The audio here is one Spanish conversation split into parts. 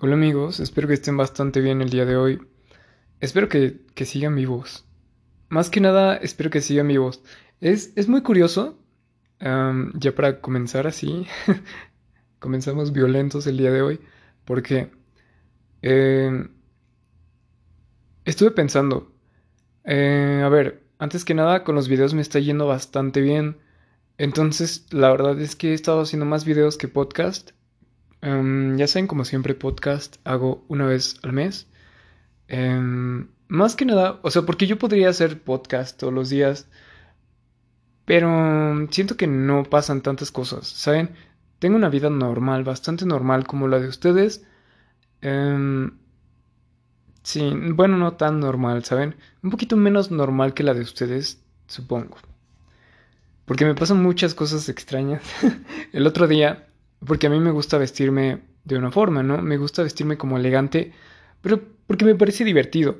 Hola amigos, espero que estén bastante bien el día de hoy. Espero que, sigan vivos. Más que nada, espero que sigan vivos. Es, es muy curioso, ya para comenzar así, comenzamos violentos el día de hoy, porque em, estuve pensando, eh, a ver, antes que nada con los videos me está yendo bastante bien. Entonces, la verdad es que he estado haciendo más videos que podcast Em, ya saben, como siempre, podcast hago una vez al mes. Em, más que nada, o sea, porque yo podría hacer podcast todos los días, pero siento que no pasan tantas cosas, ¿saben? Tengo una vida normal, bastante normal como la de ustedes. Em, sí, bueno, no tan normal, ¿saben? Un poquito menos normal que la de ustedes, supongo. Porque me pasan muchas cosas extrañas. El otro día porque a mí me gusta vestirme de una forma, ¿no? Me gusta vestirme como elegante, pero porque me parece divertido.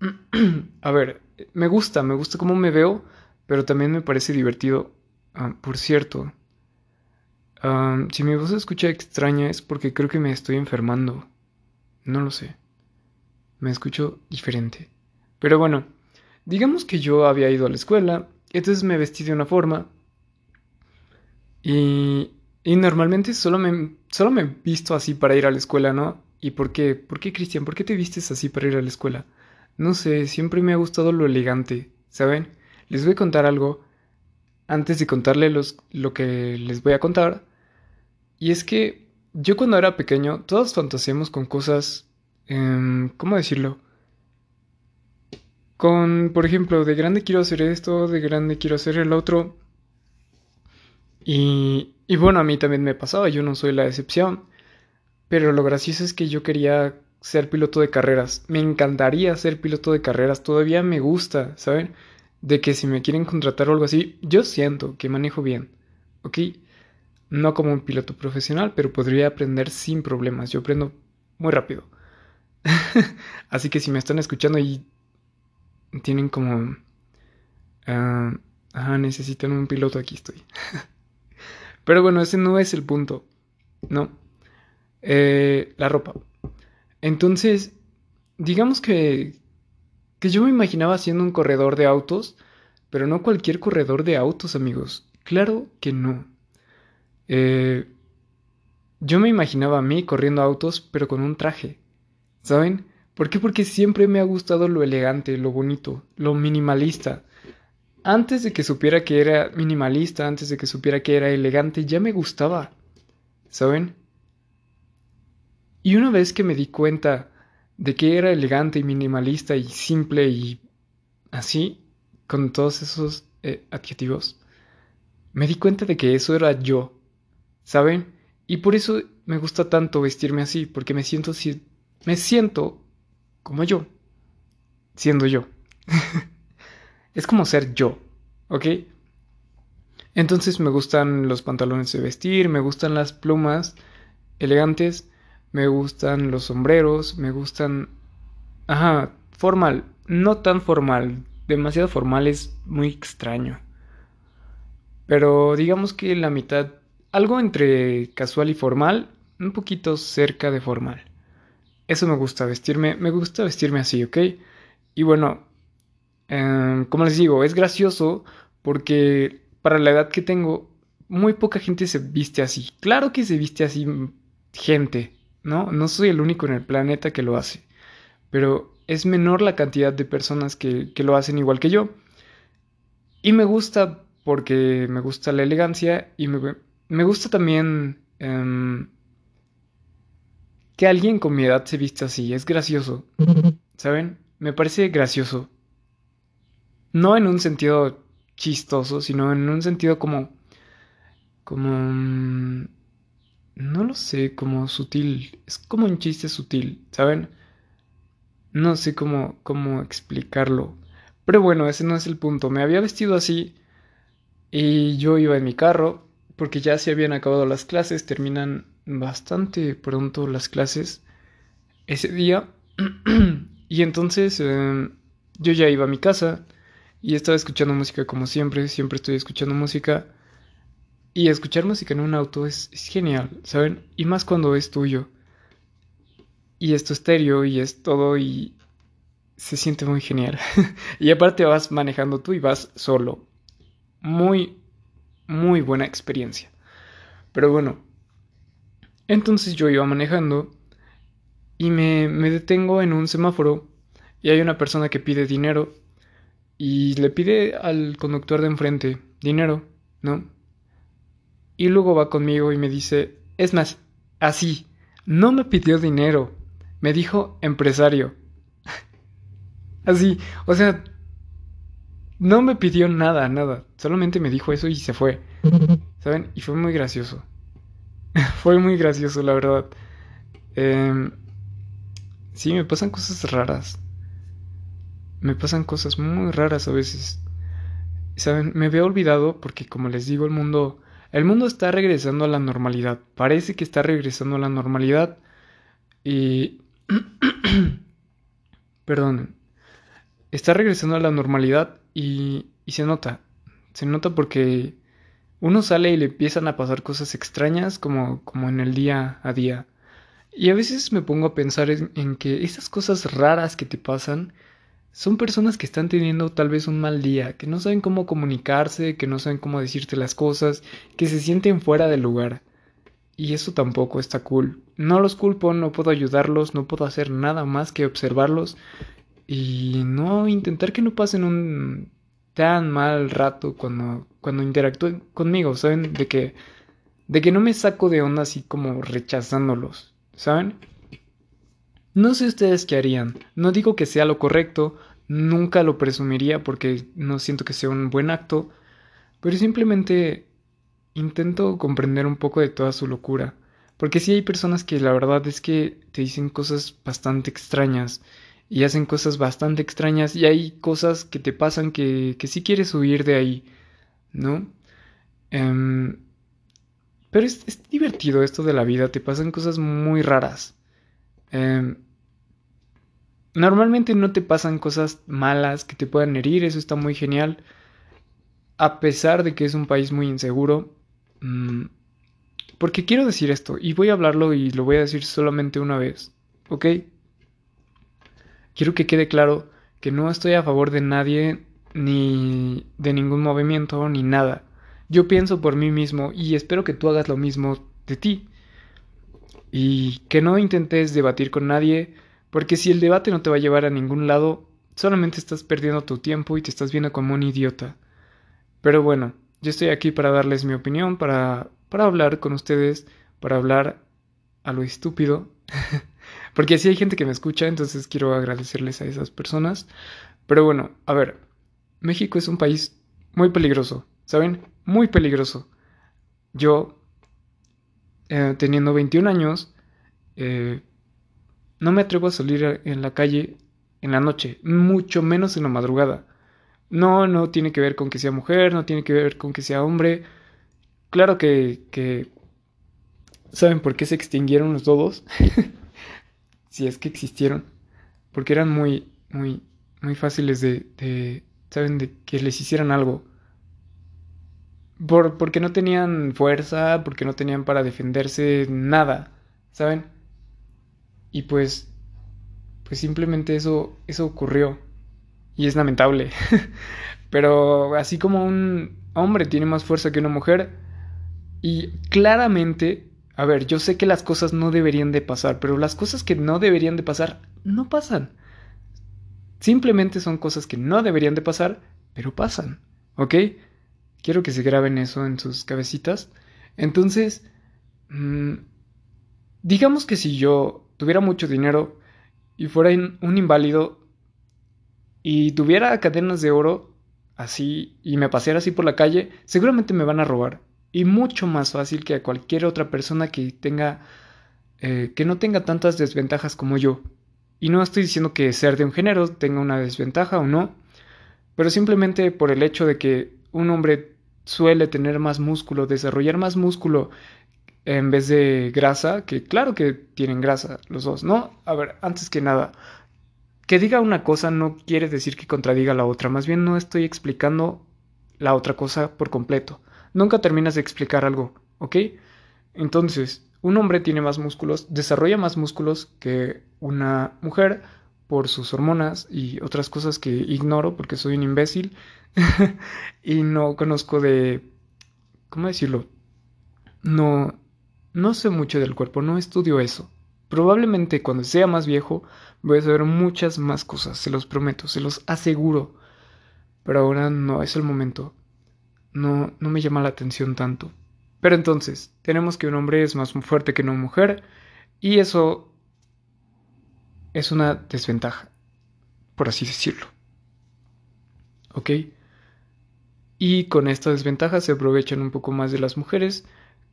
a ver, me gusta, me gusta cómo me veo, pero también me parece divertido. Ah, por cierto, si mi voz se escucha extraña es porque creo que me estoy enfermando. No lo sé. Me escucho diferente. Pero bueno, digamos que yo había ido a la escuela, entonces me vestí de una forma. Y y normalmente solo me, solo me visto así para ir a la escuela, ¿no? ¿Y por qué? ¿Por qué, Cristian? ¿Por qué te vistes así para ir a la escuela? No sé, siempre me ha gustado lo elegante, ¿saben? Les voy a contar algo antes de contarle los, lo que les voy a contar. Y es que yo cuando era pequeño, todos fantaseamos con cosas... Eh, ¿Cómo decirlo? Con, por ejemplo, de grande quiero hacer esto, de grande quiero hacer el otro. Y, y bueno, a mí también me pasaba, yo no soy la excepción. Pero lo gracioso es que yo quería ser piloto de carreras. Me encantaría ser piloto de carreras. Todavía me gusta, ¿saben? De que si me quieren contratar o algo así, yo siento que manejo bien. ¿Ok? No como un piloto profesional, pero podría aprender sin problemas. Yo aprendo muy rápido. así que si me están escuchando y tienen como... ah, necesitan un piloto, aquí estoy. Pero bueno, ese no es el punto. No. Eh, la ropa. Entonces, digamos que, que yo me imaginaba siendo un corredor de autos, pero no cualquier corredor de autos, amigos. Claro que no. Eh, yo me imaginaba a mí corriendo autos, pero con un traje. ¿Saben? ¿Por qué? Porque siempre me ha gustado lo elegante, lo bonito, lo minimalista antes de que supiera que era minimalista, antes de que supiera que era elegante, ya me gustaba. ¿Saben? Y una vez que me di cuenta de que era elegante y minimalista y simple y así, con todos esos eh, adjetivos, me di cuenta de que eso era yo. ¿Saben? Y por eso me gusta tanto vestirme así, porque me siento, me siento como yo, siendo yo. Es como ser yo, ¿ok? Entonces me gustan los pantalones de vestir, me gustan las plumas elegantes, me gustan los sombreros, me gustan... Ajá, formal, no tan formal, demasiado formal es muy extraño. Pero digamos que la mitad, algo entre casual y formal, un poquito cerca de formal. Eso me gusta vestirme, me gusta vestirme así, ¿ok? Y bueno, Em, como les digo, es gracioso porque para la edad que tengo, muy poca gente se viste así. Claro que se viste así gente, ¿no? No soy el único en el planeta que lo hace, pero es menor la cantidad de personas que, lo hacen igual que yo. Y me gusta porque me gusta la elegancia y me, gusta también em, que alguien con mi edad se viste así. Es gracioso, ¿saben? Me parece gracioso no en un sentido chistoso, sino en un sentido como, como, mm, no lo sé, como sutil, es como un chiste sutil, ¿saben? No sé cómo, cómo explicarlo. Pero bueno, ese no es el punto. Me había vestido así y yo iba en mi carro porque ya se habían acabado las clases, terminan bastante pronto las clases ese día. y entonces eh, yo ya iba a mi casa y estaba escuchando música como siempre, siempre estoy escuchando música. Y escuchar música en un auto es, genial, ¿saben? Y más cuando es tuyo. y es estéreo y es todo y se siente muy genial. y aparte vas manejando tú y vas solo. Muy, muy buena experiencia. Pero bueno, entonces yo iba manejando y me, me detengo en un semáforo y hay una persona que pide dinero y le pide al conductor de enfrente dinero, ¿no? Y luego va conmigo y me dice, es más, así, no me pidió dinero, me dijo empresario. así, o sea, no me pidió nada, nada, solamente me dijo eso y se fue, ¿saben? Y fue muy gracioso. fue muy gracioso, la verdad. Eh, sí, me pasan cosas raras. Me pasan cosas muy raras a veces. Saben, me veo olvidado porque como les digo, el mundo el mundo está regresando a la normalidad. Parece que está regresando a la normalidad y perdón. Está regresando a la normalidad y, y se nota. Se nota porque uno sale y le empiezan a pasar cosas extrañas como, como en el día a día. Y a veces me pongo a pensar en, que esas cosas raras que te pasan son personas que están teniendo tal vez un mal día, que no saben cómo comunicarse, que no saben cómo decirte las cosas, que se sienten fuera del lugar. Y eso tampoco está cool. No los culpo, no puedo ayudarlos, no puedo hacer nada más que observarlos y no intentar que no pasen un tan mal rato cuando, cuando interactúen conmigo, ¿saben? De que, de que no me saco de onda así como rechazándolos, ¿saben? No sé ustedes qué harían. No digo que sea lo correcto, nunca lo presumiría porque no siento que sea un buen acto, pero simplemente intento comprender un poco de toda su locura. Porque sí hay personas que la verdad es que te dicen cosas bastante extrañas y hacen cosas bastante extrañas y hay cosas que te pasan que, que sí quieres huir de ahí, ¿no? Em, pero es, divertido esto de la vida, te pasan cosas muy raras. Em, normalmente no te pasan cosas malas que te puedan herir, eso está muy genial. A pesar de que es un país muy inseguro. Mm, porque quiero decir esto, y voy a hablarlo y lo voy a decir solamente una vez, ¿ok? quiero que quede claro que no estoy a favor de nadie ni de ningún movimiento ni nada. Yo pienso por mí mismo y espero que tú hagas lo mismo de ti. Y que no intentes debatir con nadie, porque si el debate no te va a llevar a ningún lado, solamente estás perdiendo tu tiempo y te estás viendo como un idiota. Pero bueno, yo estoy aquí para darles mi opinión, para, para hablar con ustedes, para hablar a lo estúpido. Porque sí hay gente que me escucha, entonces quiero agradecerles a esas personas. Pero bueno, a ver, México es un país muy peligroso, ¿saben? Muy peligroso. Yo, eh, teniendo 21 años, eh, no me atrevo a salir en la calle en la noche, mucho menos en la madrugada. No, no tiene que ver con que sea mujer, no tiene que ver con que sea hombre. Claro que, que ¿saben por qué se extinguieron los dodos? si es que existieron, porque eran muy, muy, muy fáciles de, de ¿saben? De que les hicieran algo. Por, porque no tenían fuerza, porque no tenían para defenderse nada, ¿saben? Y pues, pues simplemente eso, eso ocurrió. Y es lamentable. Pero así como un hombre tiene más fuerza que una mujer, y claramente a ver, yo sé que las cosas no deberían de pasar, pero las cosas que no deberían de pasar no pasan. Simplemente son cosas que no deberían de pasar, pero pasan. ¿Ok? Quiero que se graben eso en sus cabecitas. Entonces, mmm, digamos que si yo tuviera mucho dinero y fuera un inválido y tuviera cadenas de oro así y me paseara así por la calle, seguramente me van a robar y mucho más fácil que a cualquier otra persona que tenga eh, que no tenga tantas desventajas como yo. Y no estoy diciendo que ser de un género tenga una desventaja o no, pero simplemente por el hecho de que un hombre suele tener más músculo, desarrollar más músculo en vez de grasa, que claro que tienen grasa los dos, ¿no? A ver, antes que nada, que diga una cosa no quiere decir que contradiga la otra, más bien no estoy explicando la otra cosa por completo nunca terminas de explicar algo, ¿ok? Entonces, un hombre tiene más músculos, desarrolla más músculos que una mujer por sus hormonas y otras cosas que ignoro porque soy un imbécil y no conozco de... ¿Cómo decirlo? No, no sé mucho del cuerpo, no estudio eso. Probablemente cuando sea más viejo voy a saber muchas más cosas, se los prometo, se los aseguro. Pero ahora no es el momento. No, no me llama la atención tanto. Pero entonces, tenemos que un hombre es más fuerte que una mujer y eso es una desventaja, por así decirlo. ¿Ok? Y con esta desventaja se aprovechan un poco más de las mujeres,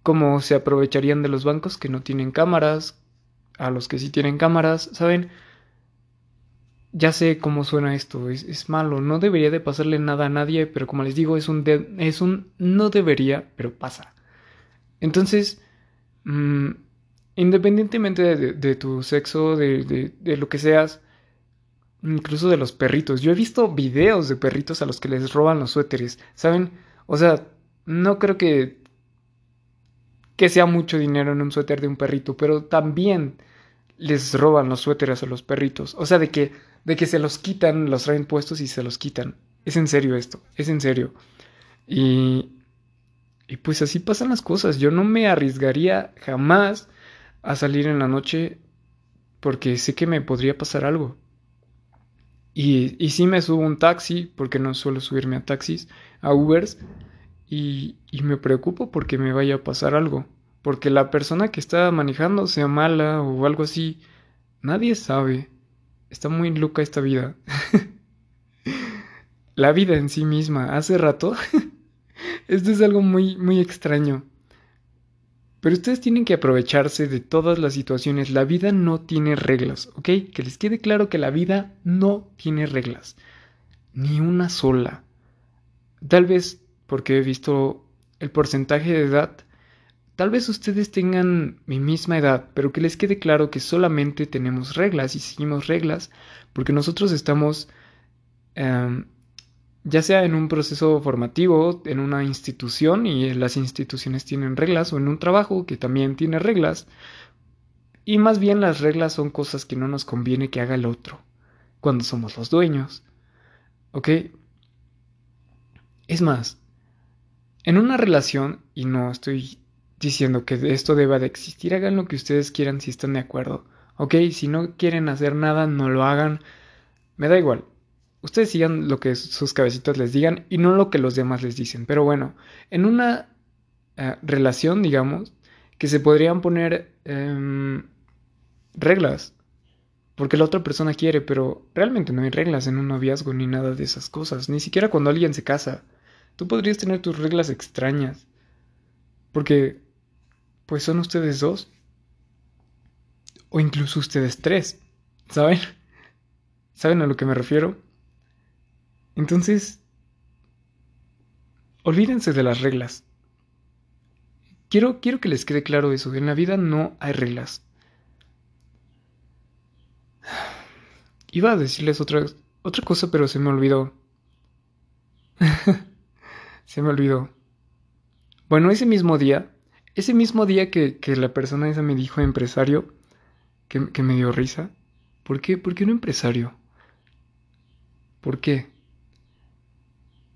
como se aprovecharían de los bancos que no tienen cámaras, a los que sí tienen cámaras, ¿saben? Ya sé cómo suena esto, es, malo, no debería de pasarle nada a nadie, pero como les digo, es un, es un no debería, pero pasa. Entonces, mm, independientemente de, tu sexo, de, de, lo que seas, incluso de los perritos, yo he visto videos de perritos a los que les roban los suéteres, ¿saben? O sea, no creo que que sea mucho dinero en un suéter de un perrito, pero también les roban los suéteres a los perritos. O sea, de que, de que se los quitan, los traen puestos y se los quitan. Es en serio esto, es en serio. Y, y pues así pasan las cosas. Yo no me arriesgaría jamás a salir en la noche porque sé que me podría pasar algo. Y, y sí me subo un taxi, porque no suelo subirme a taxis, a Ubers, y, y me preocupo porque me vaya a pasar algo. Porque la persona que está manejando sea mala o algo así. Nadie sabe. Está muy loca esta vida. la vida en sí misma. Hace rato Esto es algo muy, muy extraño. Pero ustedes tienen que aprovecharse de todas las situaciones. La vida no tiene reglas, ¿ok? Que les quede claro que la vida no tiene reglas. Ni una sola. Tal vez porque he visto el porcentaje de edad. Tal vez ustedes tengan mi misma edad, pero que les quede claro que solamente tenemos reglas y seguimos reglas porque nosotros estamos em, ya sea en un proceso formativo, en una institución, y las instituciones tienen reglas, o en un trabajo que también tiene reglas, y más bien las reglas son cosas que no nos conviene que haga el otro, cuando somos los dueños. ¿Ok? Es más, en una relación, y no estoy diciendo que esto deba de existir, hagan lo que ustedes quieran si están de acuerdo. ¿Ok? Si no quieren hacer nada, no lo hagan. Me da igual. Ustedes sigan lo que sus cabecitas les digan y no lo que los demás les dicen. Pero bueno, en una eh, relación, digamos, que se podrían poner em, reglas. Porque la otra persona quiere, pero realmente no hay reglas en un noviazgo ni nada de esas cosas. Ni siquiera cuando alguien se casa. Tú podrías tener tus reglas extrañas. Porque, pues son ustedes dos. O incluso ustedes tres. ¿Saben? ¿Saben a lo que me refiero? Entonces, olvídense de las reglas. Quiero, quiero que les quede claro eso. En la vida no hay reglas. Iba a decirles otra, otra cosa, pero se me olvidó. se me olvidó. Bueno, ese mismo día, ese mismo día que, que la persona esa me dijo empresario, que, que me dio risa. ¿Por qué? ¿Por qué un empresario? ¿Por qué?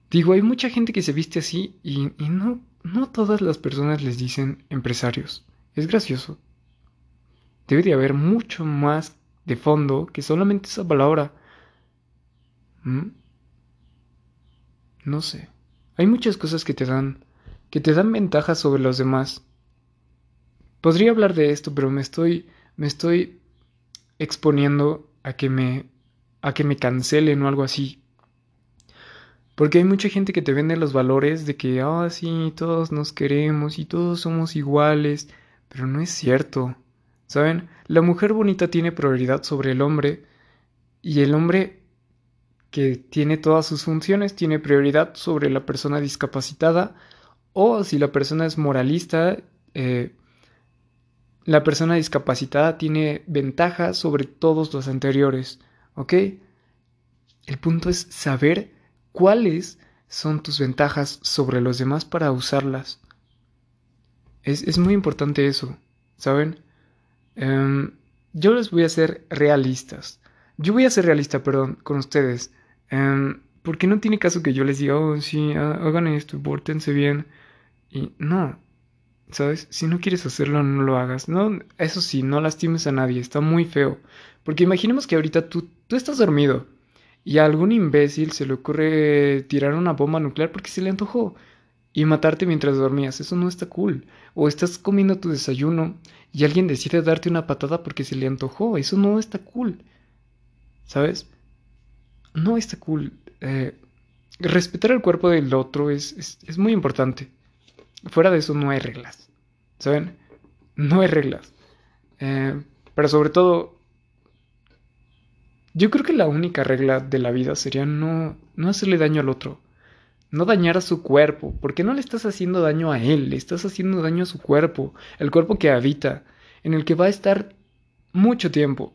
Digo, hay mucha gente que se viste así y, no, todas las personas les dicen empresarios. Es gracioso. Debe de haber mucho más de fondo que solamente esa palabra. ¿Mm? No sé. Hay muchas cosas que te dan que te dan ventajas sobre los demás. Podría hablar de esto, pero me estoy me estoy exponiendo a que me a que me cancelen o algo así. Porque hay mucha gente que te vende los valores de que, ah, sí, todos nos queremos y todos somos iguales, pero no es cierto. ¿Saben? La mujer bonita tiene prioridad sobre el hombre y el hombre que tiene todas sus funciones tiene prioridad sobre la persona discapacitada o si la persona es moralista, eh, la persona discapacitada tiene ventaja sobre todos los anteriores. ¿Ok? El punto es saber cuáles son tus ventajas sobre los demás para usarlas. Es, muy importante eso. ¿saben? Em, yo les voy a ser realistas. Yo voy a ser realista, perdón, con ustedes. Um, porque no tiene caso que yo les diga, oh, sí, hagan esto, pórtense bien. Y no, ¿sabes? Si no quieres hacerlo, no lo hagas. No, eso sí, no lastimes a nadie, está muy feo. Porque imaginemos que ahorita tú, tú estás dormido y a algún imbécil se le ocurre tirar una bomba nuclear porque se le antojó y matarte mientras dormías. Eso no está cool. O estás comiendo tu desayuno y alguien decide darte una patada porque se le antojó. Eso no está cool. ¿Sabes? No está cool. Eh, respetar el cuerpo del otro es, es, muy importante. Fuera de eso no hay reglas. ¿Saben? No hay reglas. Eh, pero sobre todo, yo creo que la única regla de la vida sería no, no hacerle daño al otro no dañar a su cuerpo, porque no le estás haciendo daño a él, le estás haciendo daño a su cuerpo, el cuerpo que habita, en el que va a estar mucho tiempo.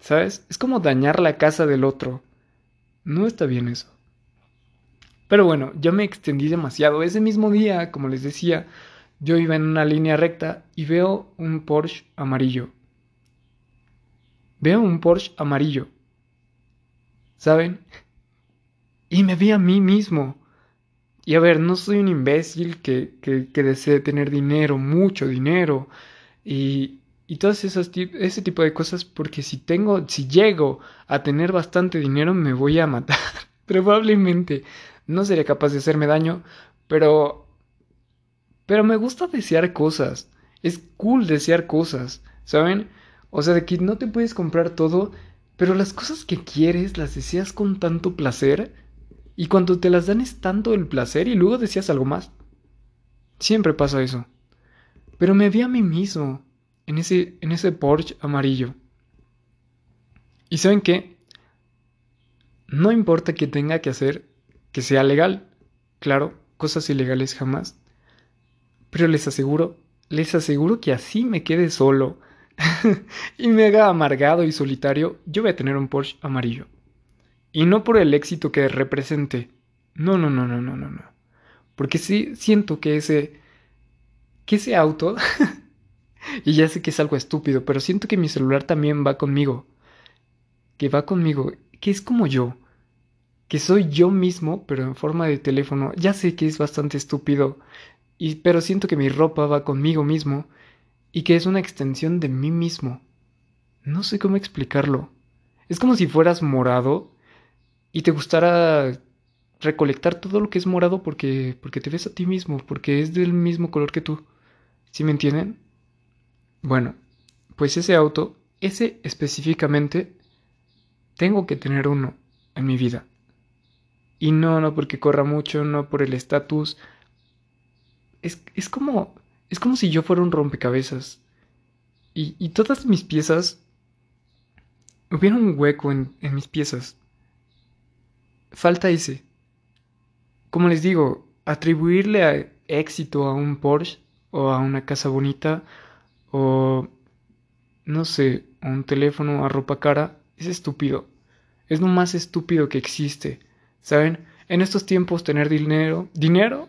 ¿Sabes? Es como dañar la casa del otro. No está bien eso. Pero bueno, ya me extendí demasiado. Ese mismo día, como les decía, yo iba en una línea recta y veo un Porsche amarillo. Veo un Porsche amarillo. ¿Saben? Y me vi a mí mismo. Y a ver, no soy un imbécil que, que, desee tener dinero, mucho dinero, y, y todas esas ese tipo de cosas, porque si tengo, si llego a tener bastante dinero, me voy a matar. Probablemente no sería capaz de hacerme daño, pero. Pero me gusta desear cosas. Es cool desear cosas, ¿saben? O sea, de que no te puedes comprar todo, pero las cosas que quieres las deseas con tanto placer y cuando te las dan es tanto el placer y luego decías algo más. Siempre pasa eso. Pero me vi a mí mismo en ese, en ese Porsche amarillo. ¿Y saben qué? No importa que tenga que hacer que sea legal. Claro, cosas ilegales jamás. Pero les aseguro, les aseguro que así me quede solo y me haga amargado y solitario, yo voy a tener un Porsche amarillo. Y no por el éxito que represente. No, no, no, no, no, no, no. Porque sí siento que ese. que ese auto. y ya sé que es algo estúpido, pero siento que mi celular también va conmigo. Que va conmigo. Que es como yo. Que soy yo mismo, pero en forma de teléfono. Ya sé que es bastante estúpido. Y, pero siento que mi ropa va conmigo mismo. Y que es una extensión de mí mismo. No sé cómo explicarlo. Es como si fueras morado y te gustara recolectar todo lo que es morado porque, porque te ves a ti mismo, porque es del mismo color que tú. ¿Sí me entienden? Bueno, pues ese auto, ese específicamente, tengo que tener uno en mi vida. Y no, no porque corra mucho, no por el estatus. Es, es, como. Es como si yo fuera un rompecabezas. Y, y todas mis piezas. Hubiera un hueco en, en mis piezas falta ese. Como les digo, atribuirle a éxito a un Porsche o a una casa bonita o no sé, un teléfono, a ropa cara, es estúpido. Es lo más estúpido que existe. ¿Saben? En estos tiempos tener dinero, dinero,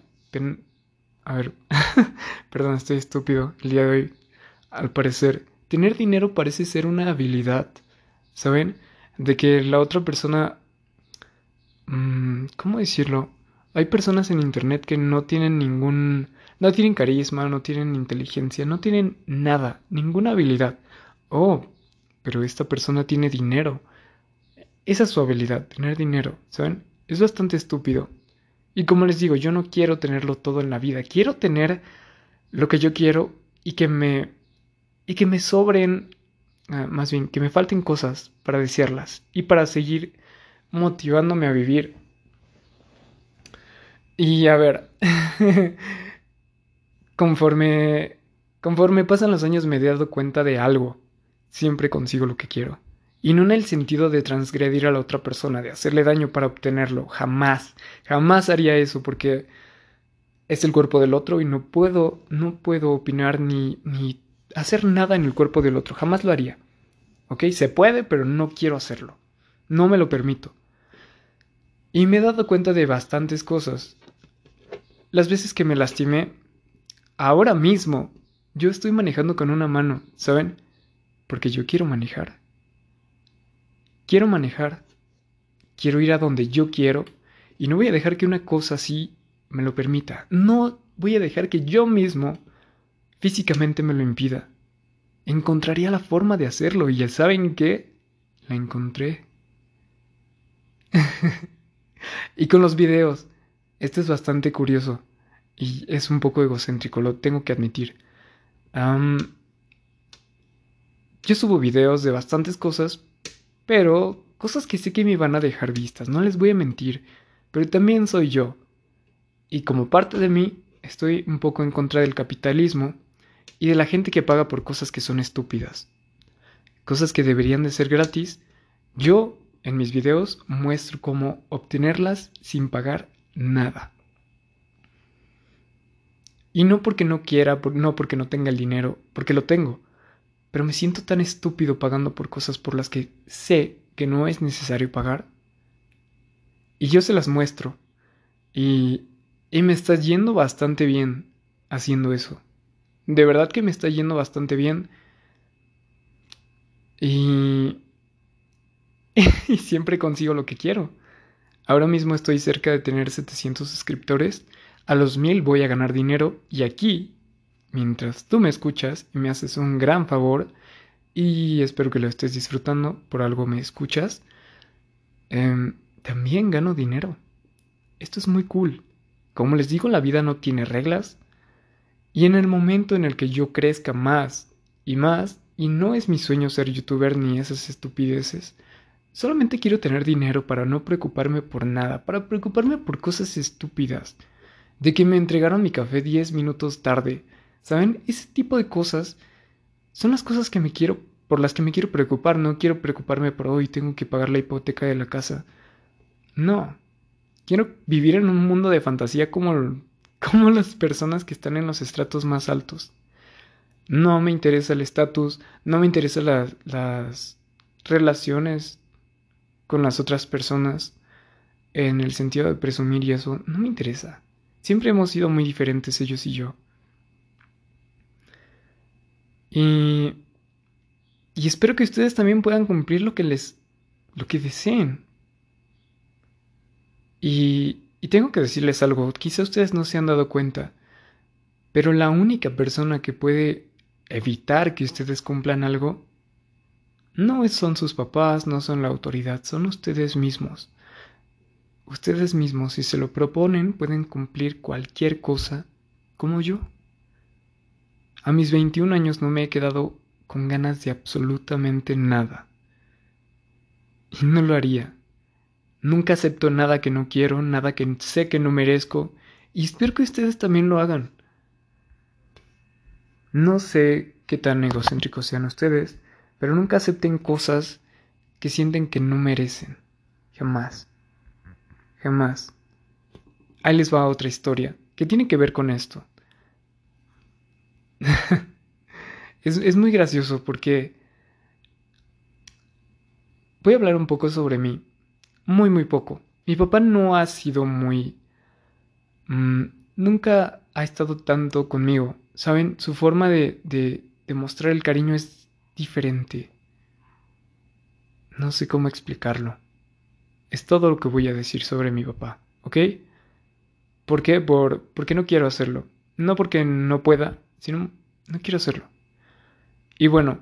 a ver, perdón, estoy estúpido el día de hoy. Al parecer, tener dinero parece ser una habilidad. ¿Saben? De que la otra persona Mm, ¿Cómo decirlo? Hay personas en Internet que no tienen ningún... No tienen carisma, no tienen inteligencia, no tienen nada, ninguna habilidad. Oh, pero esta persona tiene dinero. Esa es su habilidad, tener dinero, ¿saben? Es bastante estúpido. Y como les digo, yo no quiero tenerlo todo en la vida. Quiero tener lo que yo quiero y que me... y que me sobren... Ah, más bien, que me falten cosas para desearlas y para seguir motivándome a vivir. Y a ver, conforme, conforme pasan los años me he dado cuenta de algo. Siempre consigo lo que quiero. Y no en el sentido de transgredir a la otra persona, de hacerle daño para obtenerlo. Jamás, jamás haría eso porque es el cuerpo del otro y no puedo, no puedo opinar ni, ni hacer nada en el cuerpo del otro. Jamás lo haría. ¿Ok? Se puede, pero no quiero hacerlo. No me lo permito. Y me he dado cuenta de bastantes cosas. Las veces que me lastimé, ahora mismo, yo estoy manejando con una mano, ¿saben? Porque yo quiero manejar. Quiero manejar. Quiero ir a donde yo quiero. Y no voy a dejar que una cosa así me lo permita. No voy a dejar que yo mismo físicamente me lo impida. Encontraría la forma de hacerlo y ya saben qué, la encontré. y con los videos, esto es bastante curioso y es un poco egocéntrico, lo tengo que admitir. yo subo videos de bastantes cosas, pero cosas que sé que me van a dejar vistas, no les voy a mentir, pero también soy yo. Y como parte de mí, estoy un poco en contra del capitalismo y de la gente que paga por cosas que son estúpidas. Cosas que deberían de ser gratis. Yo, en mis videos, muestro cómo obtenerlas sin pagar nada. Y no porque no quiera, no porque no tenga el dinero, porque lo tengo. Pero me siento tan estúpido pagando por cosas por las que sé que no es necesario pagar. Y yo se las muestro. Y, y me está yendo bastante bien haciendo eso. De verdad que me está yendo bastante bien. Y... y siempre consigo lo que quiero. Ahora mismo estoy cerca de tener 700 suscriptores. A los 1000 voy a ganar dinero. Y aquí, mientras tú me escuchas y me haces un gran favor, y espero que lo estés disfrutando, por algo me escuchas, em, también gano dinero. Esto es muy cool. Como les digo, la vida no tiene reglas. Y en el momento en el que yo crezca más y más, y no es mi sueño ser youtuber ni esas estupideces, solamente quiero tener dinero para no preocuparme por nada, para preocuparme por cosas estúpidas, de que me entregaron mi café 10 minutos tarde. ¿Saben? Ese tipo de cosas son las cosas que me quiero por las que me quiero preocupar, no quiero preocuparme por hoy tengo que pagar la hipoteca de la casa. No. Quiero vivir en un mundo de fantasía como como las personas que están en los estratos más altos. No me interesa el estatus, no me interesan las relaciones con las otras personas en el sentido de presumir y eso, no me interesa. Siempre hemos sido muy diferentes ellos y yo. Y, y espero que ustedes también puedan cumplir lo que les, lo que deseen. Y, y tengo que decirles algo, quizá ustedes no se han dado cuenta, pero la única persona que puede evitar que ustedes cumplan algo no son sus papás, no son la autoridad, son ustedes mismos. Ustedes mismos, si se lo proponen, pueden cumplir cualquier cosa como yo. A mis 21 años no me he quedado con ganas de absolutamente nada. Y no lo haría. Nunca acepto nada que no quiero, nada que sé que no merezco, y espero que ustedes también lo hagan. No sé qué tan egocéntricos sean ustedes, pero nunca acepten cosas que sienten que no merecen. Jamás. Jamás. Ahí les va otra historia que tiene que ver con esto. es, es muy gracioso porque voy a hablar un poco sobre mí muy, muy poco. Mi papá no ha sido muy... Mm, nunca ha estado tanto conmigo. ¿Saben? Su forma de, de, mostrar el cariño es diferente. No sé cómo explicarlo. Es todo lo que voy a decir sobre mi papá, ¿ok? ¿Por qué? Por, porque no quiero hacerlo. No porque no pueda, sino no quiero hacerlo. Y bueno,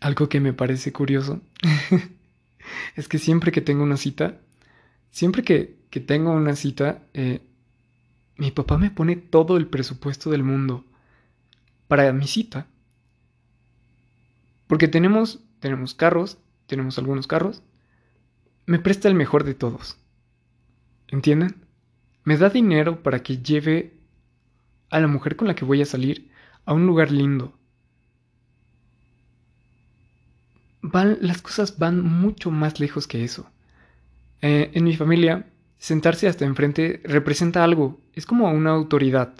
algo que me parece curioso es que siempre que tengo una cita, siempre que, tengo una cita, eh, mi papá me pone todo el presupuesto del mundo para mi cita. Porque tenemos, tenemos carros, tenemos algunos carros. Me presta el mejor de todos. ¿Entienden? Me da dinero para que lleve a la mujer con la que voy a salir a un lugar lindo, las cosas van mucho más lejos que eso. Eh, en mi familia, sentarse hasta enfrente representa algo, es como una autoridad,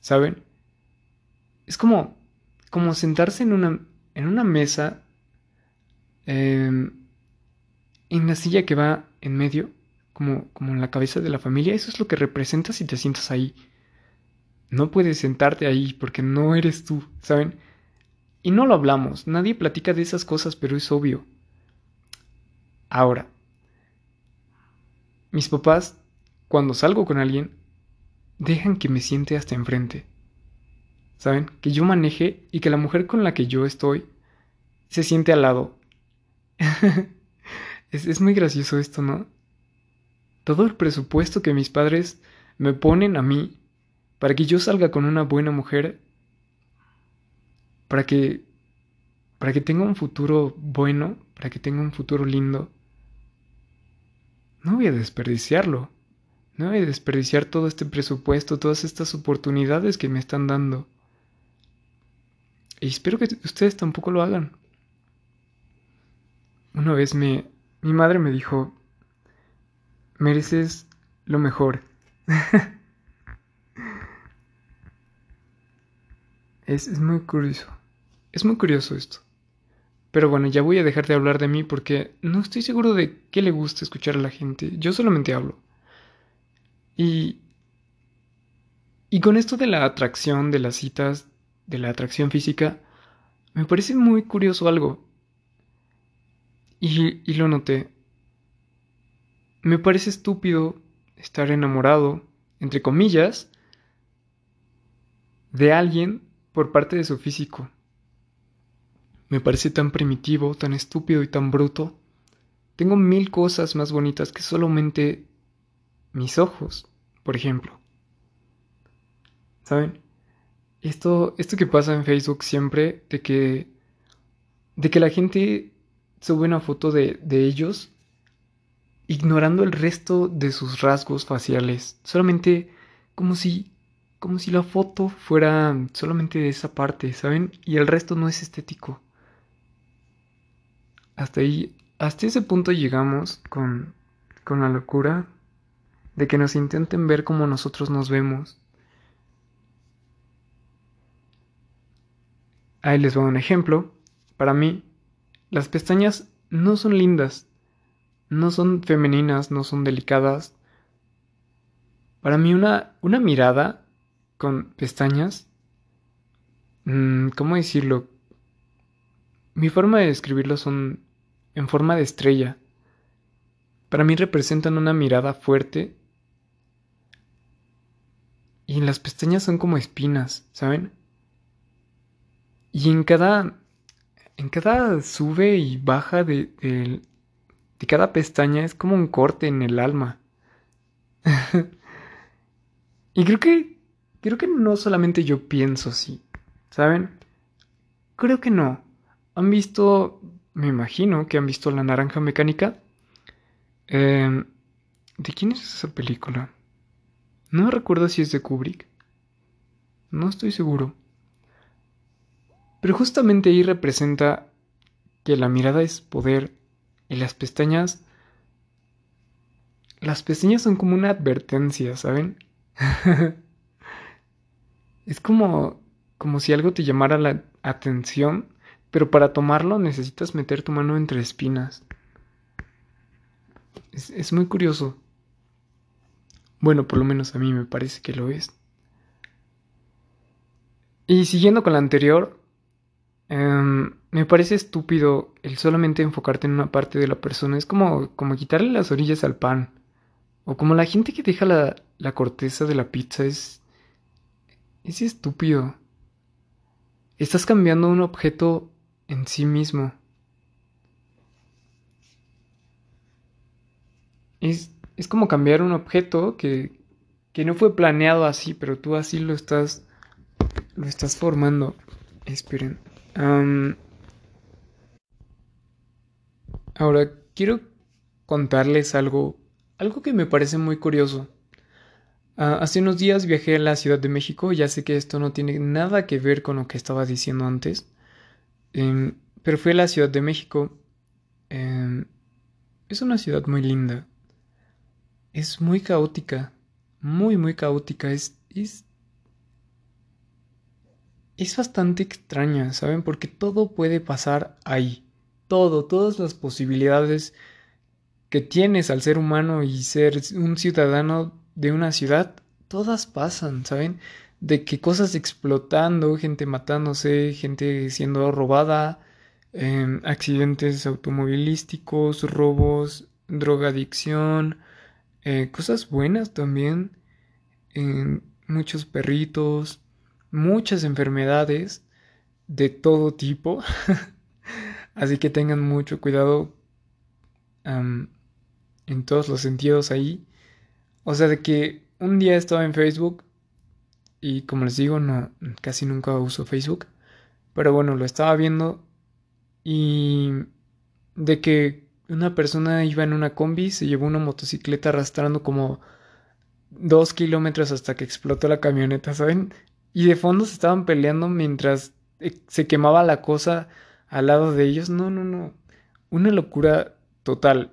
¿saben? Es como, como sentarse en una, en una mesa, em, en la silla que va en medio, como, como en la cabeza de la familia, eso es lo que representa si te sientas ahí. No puedes sentarte ahí porque no eres tú, ¿saben? Y no lo hablamos, nadie platica de esas cosas, pero es obvio. Ahora, mis papás, cuando salgo con alguien, dejan que me siente hasta enfrente. ¿Saben? Que yo maneje y que la mujer con la que yo estoy se siente al lado. es, es muy gracioso esto, ¿no? Todo el presupuesto que mis padres me ponen a mí para que yo salga con una buena mujer, para que para que tenga un futuro bueno, para que tenga un futuro lindo, no voy a desperdiciarlo. No voy a desperdiciar todo este presupuesto, todas estas oportunidades que me están dando. Y espero que ustedes tampoco lo hagan. Una vez me mi madre me dijo, mereces lo mejor. es, es muy curioso. Es muy curioso esto. Pero bueno, ya voy a dejar de hablar de mí porque no estoy seguro de qué le gusta escuchar a la gente. Yo solamente hablo. Y... Y con esto de la atracción, de las citas, de la atracción física, me parece muy curioso algo. Y, y lo noté. Me parece estúpido estar enamorado, entre comillas, de alguien por parte de su físico. Me parece tan primitivo, tan estúpido y tan bruto. Tengo mil cosas más bonitas que solamente mis ojos, por ejemplo. ¿Saben? Esto, esto que pasa en Facebook siempre, de que, de que la gente sube una foto de, de ellos ignorando el resto de sus rasgos faciales, solamente como si como si la foto fuera solamente de esa parte, ¿saben? Y el resto no es estético. Hasta ahí, hasta ese punto llegamos con con la locura de que nos intenten ver como nosotros nos vemos. Ahí les voy a un ejemplo. Para mí, las pestañas no son lindas, no son femeninas, no son delicadas. Para mí una, una mirada con pestañas, mm, ¿cómo decirlo? Mi forma de describirlo son en forma de estrella. Para mí representan una mirada fuerte y las pestañas son como espinas, ¿saben? Y en cada en cada sube y baja de, de cada pestaña es como un corte en el alma. y creo que, creo que no solamente yo pienso así, ¿saben? Creo que no. ¿Han visto, me imagino que han visto La Naranja Mecánica? Em, ¿De quién es esa película? No recuerdo si es de Kubrick. No estoy seguro. Pero justamente ahí representa que la mirada es poder y las pestañas... Las pestañas son como una advertencia, ¿saben? es como, como si algo te llamara la atención, pero para tomarlo necesitas meter tu mano entre espinas. Es, es muy curioso. Bueno, por lo menos a mí me parece que lo es. Y siguiendo con la anterior, Em, me parece estúpido el solamente enfocarte en una parte de la persona. Es como, como quitarle las orillas al pan. O como la gente que deja la, la corteza de la pizza. Es, es estúpido. Estás cambiando un objeto en sí mismo. Es, es como cambiar un objeto que, que no fue planeado así, pero tú así lo estás, lo estás formando. Esperen ahora, quiero contarles algo, algo que me parece muy curioso. Ah, hace unos días viajé a la Ciudad de México, ya sé que esto no tiene nada que ver con lo que estaba diciendo antes, em, pero fui a la Ciudad de México. Em, es una ciudad muy linda. Es muy caótica, muy, muy caótica. Es, es es bastante extraña, ¿saben? Porque todo puede pasar ahí. Todo, todas las posibilidades que tienes al ser humano y ser un ciudadano de una ciudad, todas pasan, ¿saben? de que cosas explotando, gente matándose, gente siendo robada, em, accidentes automovilísticos, robos, drogadicción, eh, cosas buenas también, muchos perritos, muchas enfermedades de todo tipo. Así que tengan mucho cuidado en todos los sentidos ahí. O sea, de que un día estaba en Facebook y como les digo, no, casi nunca uso Facebook. Pero bueno, lo estaba viendo y de que una persona iba en una combi, se llevó una motocicleta arrastrando como dos kilómetros hasta que explotó la camioneta, ¿saben? Y de fondo se estaban peleando mientras eh, se quemaba la cosa al lado de ellos. No, no, no. Una locura total.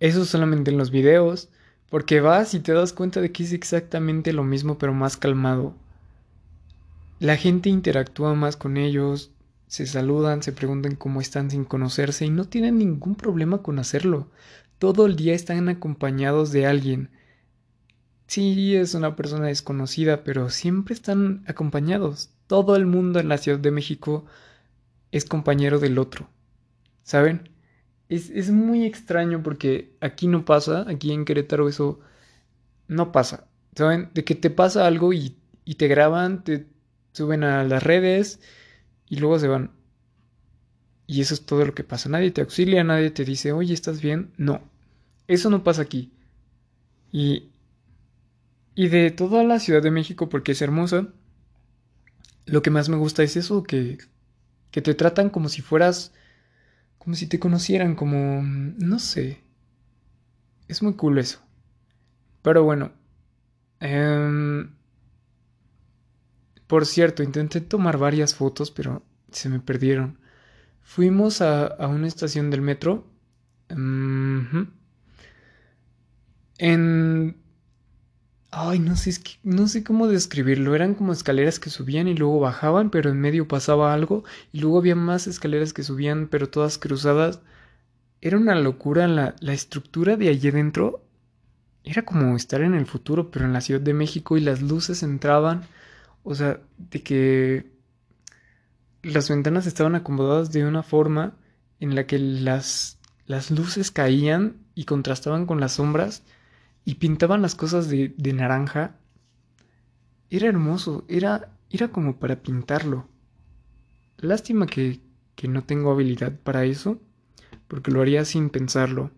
Eso solamente en los videos. Porque vas y te das cuenta de que es exactamente lo mismo pero más calmado. La gente interactúa más con ellos, se saludan, se preguntan cómo están sin conocerse y no tienen ningún problema con hacerlo. Todo el día están acompañados de alguien. Sí, es una persona desconocida, pero siempre están acompañados. Todo el mundo en la Ciudad de México es compañero del otro. ¿Saben? Es, muy extraño porque aquí no pasa, aquí en Querétaro eso no pasa. ¿Saben? De que te pasa algo y, y te graban, te suben a las redes y luego se van. Y eso es todo lo que pasa. Nadie te auxilia, nadie te dice, oye, ¿estás bien? No. Eso no pasa aquí. Y, y de toda la Ciudad de México, porque es hermosa, lo que más me gusta es eso, que, que te tratan como si fueras como si te conocieran, como... no sé. Es muy cool eso. Pero bueno. Em, por cierto, intenté tomar varias fotos, pero se me perdieron. Fuimos a, a una estación del metro. En Ay, no sé, no sé cómo describirlo. Eran como escaleras que subían y luego bajaban, pero en medio pasaba algo. Y luego había más escaleras que subían, pero todas cruzadas. Era una locura la, la estructura de allí dentro. Era como estar en el futuro, pero en la Ciudad de México y las luces entraban. O sea, de que las ventanas estaban acomodadas de una forma en la que las, las luces caían y contrastaban con las sombras y pintaban las cosas de, de naranja. Era hermoso, era, era como para pintarlo. Lástima que, que no tengo habilidad para eso, porque lo haría sin pensarlo.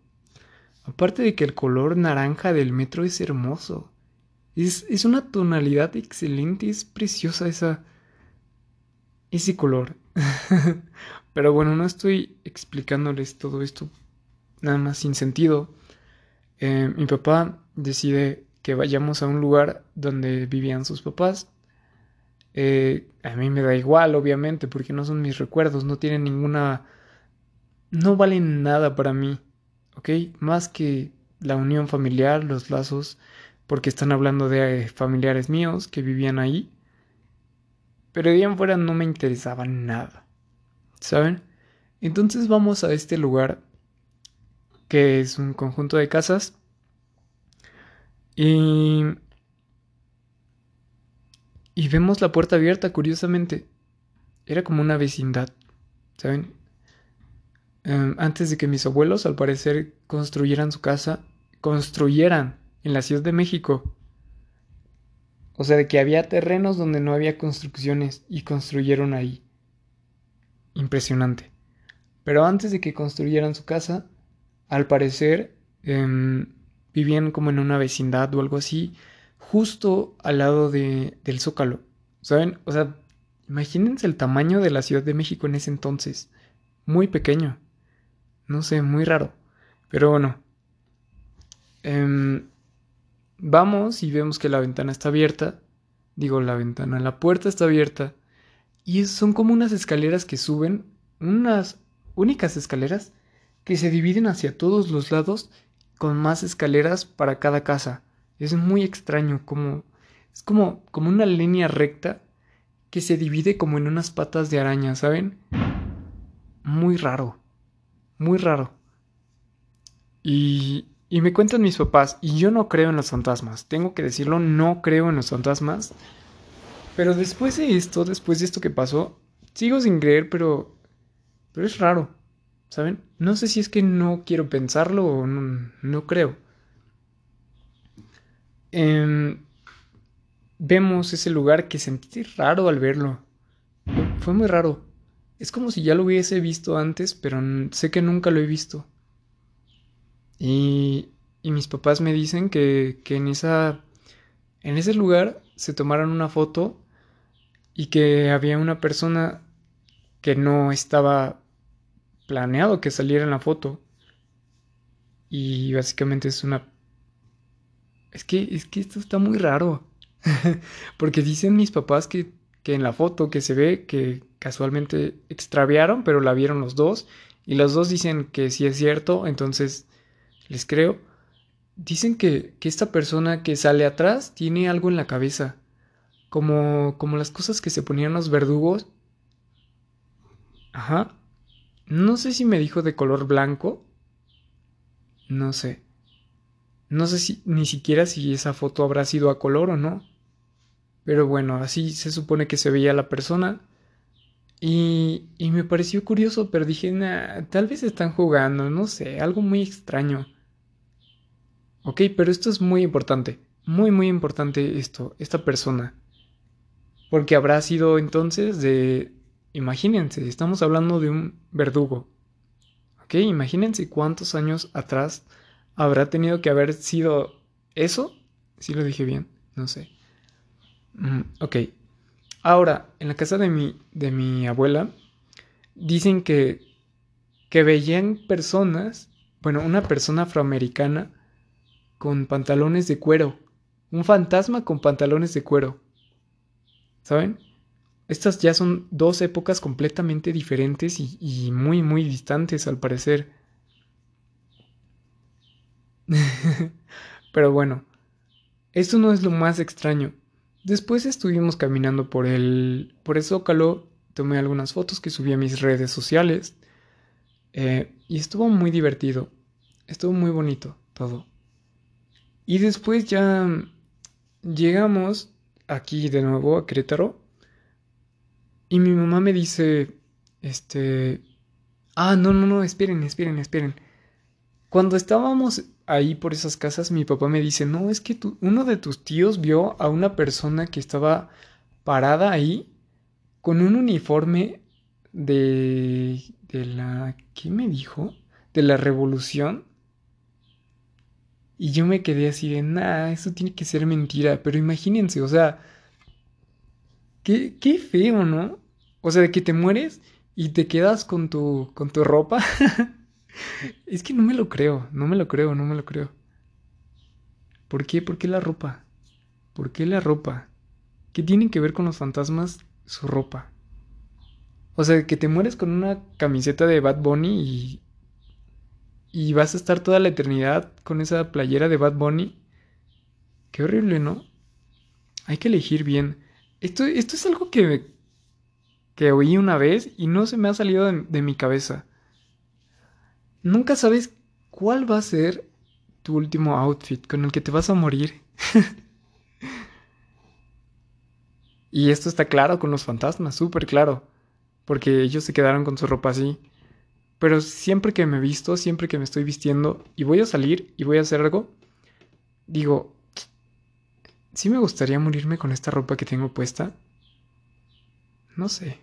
Aparte de que el color naranja del metro es hermoso. Es, es una tonalidad excelente, es preciosa esa. ese color. Pero bueno, no estoy explicándoles todo esto nada más sin sentido. Eh, mi papá decide que vayamos a un lugar donde vivían sus papás. Eh, a mí me da igual, obviamente, porque no son mis recuerdos, no tienen ninguna... no valen nada para mí, ¿ok? Más que la unión familiar, los lazos, porque están hablando de eh, familiares míos que vivían ahí. Pero de ahí en fuera no me interesaba nada, ¿saben? Entonces vamos a este lugar que es un conjunto de casas. Y, y vemos la puerta abierta, curiosamente. Era como una vecindad, ¿saben? Em, antes de que mis abuelos, al parecer, construyeran su casa, construyeran en la Ciudad de México. O sea, de que había terrenos donde no había construcciones y construyeron ahí. Impresionante. Pero antes de que construyeran su casa, al parecer em, vivían como en una vecindad o algo así, justo al lado de, del Zócalo. ¿Saben? O sea, imagínense el tamaño de la Ciudad de México en ese entonces. Muy pequeño. No sé, muy raro. Pero bueno. Em, vamos y vemos que la ventana está abierta. Digo, la ventana, la puerta está abierta. Y son como unas escaleras que suben, unas únicas escaleras que se dividen hacia todos los lados con más escaleras para cada casa. Es muy extraño, como es como como una línea recta que se divide como en unas patas de araña, ¿saben? Muy raro. Muy raro. Y y me cuentan mis papás, y yo no creo en los fantasmas, tengo que decirlo, no creo en los fantasmas. Pero después de esto, después de esto que pasó, sigo sin creer, pero... Pero es raro, ¿saben? No sé si es que no quiero pensarlo o no, creo. Em, vemos ese lugar que sentí raro al verlo. Fue muy raro. Es como si ya lo hubiese visto antes, pero sé que nunca lo he visto. Y, y mis papás me dicen que, que en, esa, en ese lugar se tomaron una foto y que había una persona que no estaba planeado que saliera en la foto. Y básicamente es una... Es que, es que esto está muy raro. Porque dicen mis papás que, que en la foto que se ve que casualmente extraviaron, pero la vieron los dos. Y los dos dicen que sí es cierto, entonces les creo. Dicen que, que esta persona que sale atrás tiene algo en la cabeza. Como, como las cosas que se ponían los verdugos. Ajá. No sé si me dijo de color blanco. No sé. No sé si ni siquiera si esa foto habrá sido a color o no. Pero bueno, así se supone que se veía la persona. Y, y me pareció curioso, pero dije, tal vez están jugando, no sé, algo muy extraño. Ok, pero esto es muy importante, muy, muy importante esto, esta persona. Porque habrá sido entonces de, imagínense, estamos hablando de un verdugo. Ok, imagínense cuántos años atrás habrá tenido que haber sido eso. Si lo dije bien, no sé. Mm, ok. Ahora, en la casa de mi, de mi abuela, dicen que, que veían personas, bueno, una persona afroamericana con pantalones de cuero. Un fantasma con pantalones de cuero. ¿Saben? Estas ya son dos épocas completamente diferentes y, muy, muy distantes al parecer. Pero bueno, esto no es lo más extraño. Después estuvimos caminando por el, por el zócalo, tomé algunas fotos que subí a mis redes sociales eh, y estuvo muy divertido, estuvo muy bonito todo. Y después ya llegamos aquí de nuevo a Querétaro y mi mamá me dice, este, ah, no, no, no, esperen, esperen, esperen. Cuando estábamos ahí por esas casas, mi papá me dice, no, es que uno de tus tíos vio a una persona que estaba parada ahí con un uniforme de... de la... ¿qué me dijo? De la revolución. Y yo me quedé así de, nah, eso tiene que ser mentira, pero imagínense, o sea, qué, qué feo, ¿no? O sea, de que te mueres y te quedas con tu, con tu ropa. Es que no me lo creo, no me lo creo, no me lo creo. ¿Por qué? ¿Por qué la ropa? ¿Por qué la ropa? ¿Qué tiene que ver con los fantasmas su ropa? O sea, que te mueres con una camiseta de Bad Bunny y. y vas a estar toda la eternidad con esa playera de Bad Bunny. Qué horrible, ¿no? Hay que elegir bien. Esto, esto es algo que. que oí una vez y no se me ha salido de mi cabeza nunca sabes cuál va a ser tu último outfit con el que te vas a morir. y esto está claro con los fantasmas, súper claro, porque ellos se quedaron con su ropa así. Pero siempre que me visto, siempre que me estoy vistiendo y voy a salir y voy a hacer algo, digo, ¿sí me gustaría morirme con esta ropa que tengo puesta? No sé.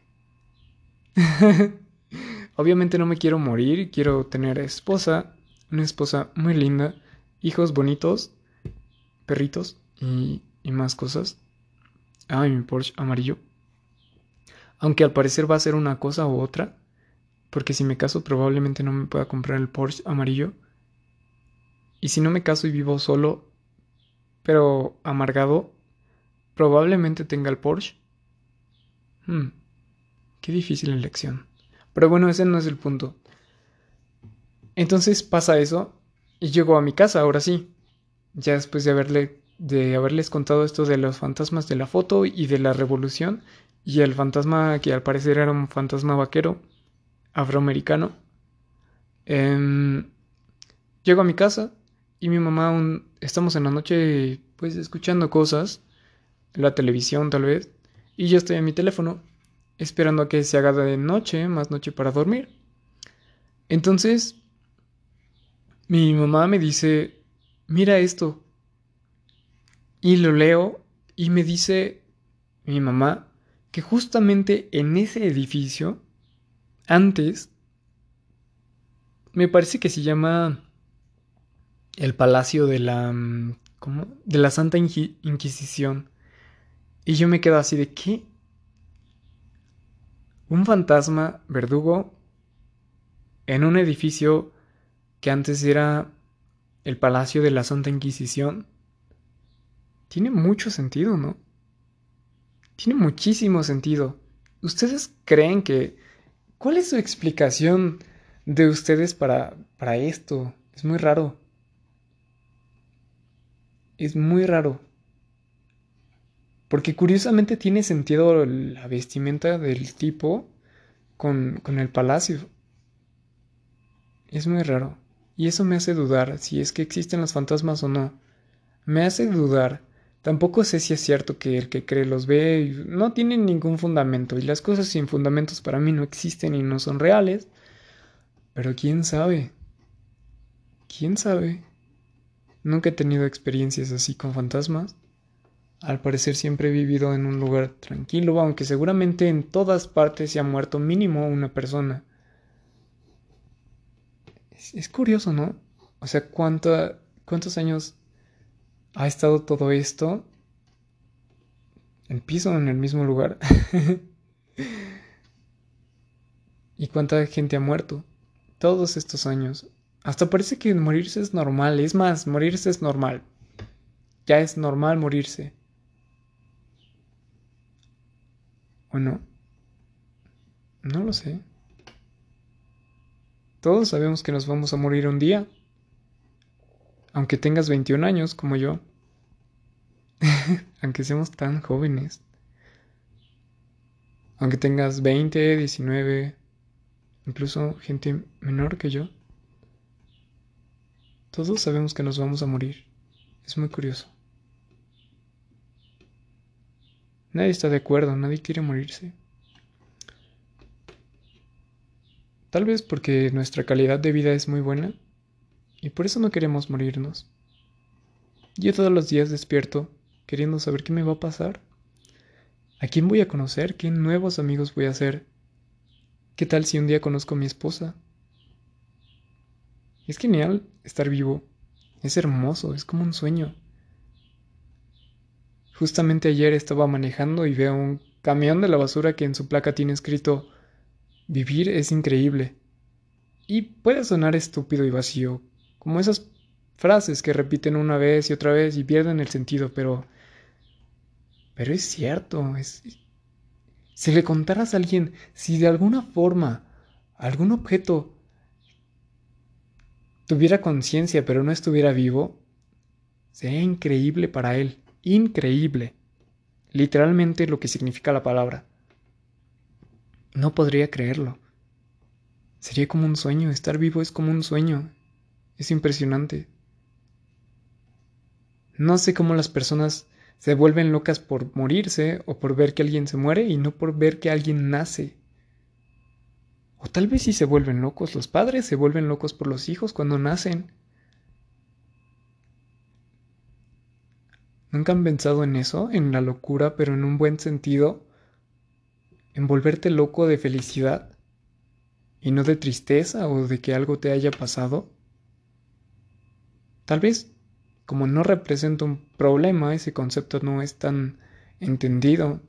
Obviamente no me quiero morir, quiero tener esposa, una esposa muy linda, hijos bonitos, perritos y, y más cosas. Ay, mi Porsche amarillo. Aunque al parecer va a ser una cosa u otra, porque si me caso probablemente no me pueda comprar el Porsche amarillo. Y si no me caso y vivo solo, pero amargado, probablemente tenga el Porsche. Hmm, qué difícil elección. Pero bueno, ese no es el punto. Entonces pasa eso y llego a mi casa, ahora sí. Ya después de haberle de haberles contado esto de los fantasmas de la foto y de la revolución y el fantasma que al parecer era un fantasma vaquero afroamericano. Em, llego a mi casa y mi mamá estamos en la noche pues escuchando cosas, la televisión tal vez, y yo estoy en mi teléfono esperando a que se haga de noche, más noche para dormir. Entonces, mi mamá me dice, mira esto. Y lo leo y me dice mi mamá que justamente en ese edificio, antes, me parece que se llama el Palacio de la... Mm, ¿Cómo? De la Santa Inquisición. Y yo me quedo así de qué. Un fantasma verdugo en un edificio que antes era el Palacio de la Santa Inquisición. Tiene mucho sentido, ¿no? Tiene muchísimo sentido. ¿Ustedes creen que... ¿Cuál es su explicación de ustedes para, para esto? Es muy raro. Es muy raro. Porque curiosamente tiene sentido la vestimenta del tipo con, con el palacio. Es muy raro. Y eso me hace dudar si es que existen los fantasmas o no. Me hace dudar. Tampoco sé si es cierto que el que cree los ve no tienen ningún fundamento. Y las cosas sin fundamentos para mí no existen y no son reales. Pero quién sabe. ¿Quién sabe? Nunca he tenido experiencias así con fantasmas. Al parecer siempre he vivido en un lugar tranquilo, aunque seguramente en todas partes se ha muerto mínimo una persona. Es, curioso, ¿no? O sea, ¿cuántos años ha estado todo esto en piso en el mismo lugar? ¿Y cuánta gente ha muerto? Todos estos años. Hasta parece que morirse es normal. Es más, morirse es normal. Ya es normal morirse. ¿O no? No lo sé. Todos sabemos que nos vamos a morir un día. Aunque tengas 21 años como yo. Aunque seamos tan jóvenes. Aunque tengas 20, 19, incluso gente menor que yo. Todos sabemos que nos vamos a morir. Es muy curioso. Nadie está de acuerdo, nadie quiere morirse. Tal vez porque nuestra calidad de vida es muy buena y por eso no queremos morirnos. Yo todos los días despierto queriendo saber qué me va a pasar. ¿A quién voy a conocer? ¿Qué nuevos amigos voy a hacer? ¿Qué tal si un día conozco a mi esposa? Es genial estar vivo. Es hermoso, es como un sueño. Justamente ayer estaba manejando y veo un camión de la basura que en su placa tiene escrito Vivir es increíble. Y puede sonar estúpido y vacío, como esas frases que repiten una vez y otra vez y pierden el sentido, pero... Pero es cierto. Si le contaras a alguien, si de alguna forma algún objeto tuviera conciencia pero no estuviera vivo, sería increíble para él increíble. Literalmente lo que significa la palabra. No podría creerlo. Sería como un sueño, estar vivo es como un sueño. Es impresionante. No sé cómo las personas se vuelven locas por morirse o por ver que alguien se muere y no por ver que alguien nace. O tal vez si se vuelven locos, los padres se vuelven locos por los hijos cuando nacen. ¿Nunca han pensado en eso? En la locura, pero en un buen sentido. En volverte loco de felicidad. Y no de tristeza o de que algo te haya pasado. Tal vez, como no representa un problema, ese concepto no es tan entendido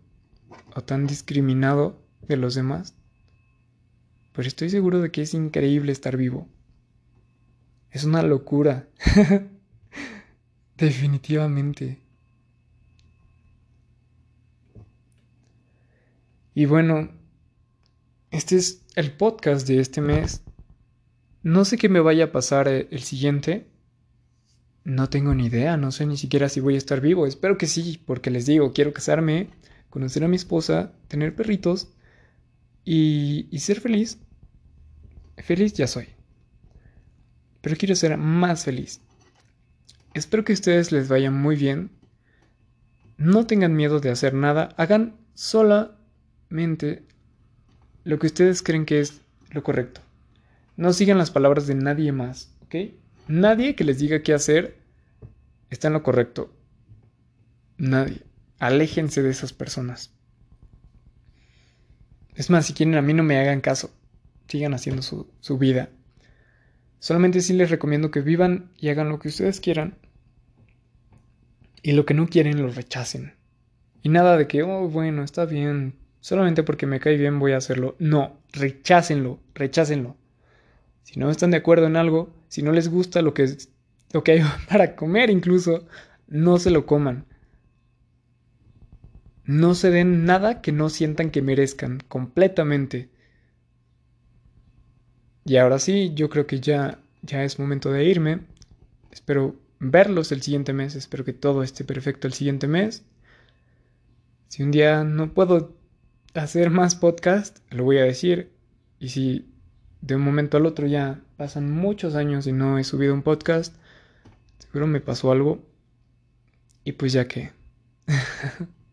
o tan discriminado de los demás. Pero estoy seguro de que es increíble estar vivo. Es una locura. Definitivamente. Y bueno, este es el podcast de este mes. No sé qué me vaya a pasar eh, el siguiente. No tengo ni idea, no sé ni siquiera si voy a estar vivo. Espero que sí, porque les digo, quiero casarme, conocer a mi esposa, tener perritos y, ser feliz. Feliz ya soy. Pero quiero ser más feliz. espero que a ustedes les vaya muy bien. No tengan miedo de hacer nada. Hagan solamente lo que ustedes creen que es lo correcto. No sigan las palabras de nadie más, ¿ok? Nadie que les diga qué hacer está en lo correcto. Nadie. Aléjense de esas personas. Es más, si quieren a mí no me hagan caso. Sigan haciendo su, su vida. Solamente sí les recomiendo que vivan y hagan lo que ustedes quieran. Y lo que no quieren lo rechacen. Y nada de que, oh, bueno, está bien. Solamente porque me cae bien voy a hacerlo. No, rechácenlo, rechácenlo. Si no están de acuerdo en algo, si no les gusta lo que, lo que hay para comer incluso, no se lo coman. No se den nada que no sientan que merezcan, completamente. Y ahora sí, yo creo que ya, ya es momento de irme. Espero verlos el siguiente mes, espero que todo esté perfecto el siguiente mes. Si un día no puedo hacer más podcast, lo voy a decir. Y si de un momento al otro ya pasan muchos años y no he subido un podcast, seguro me pasó algo. Y pues ya que...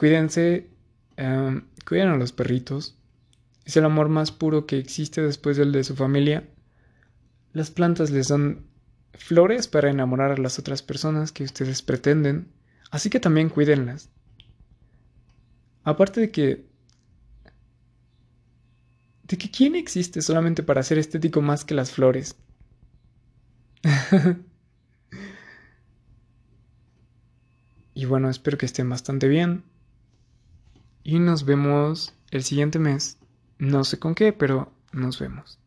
Cuídense, um, cuiden a los perritos. Es el amor más puro que existe después del de su familia. Las plantas les dan flores para enamorar a las otras personas que ustedes pretenden, así que también cuídenlas. Aparte de que... De que quién existe solamente para ser estético más que las flores. y bueno, espero que estén bastante bien y nos vemos el siguiente mes. No sé con qué, pero nos vemos.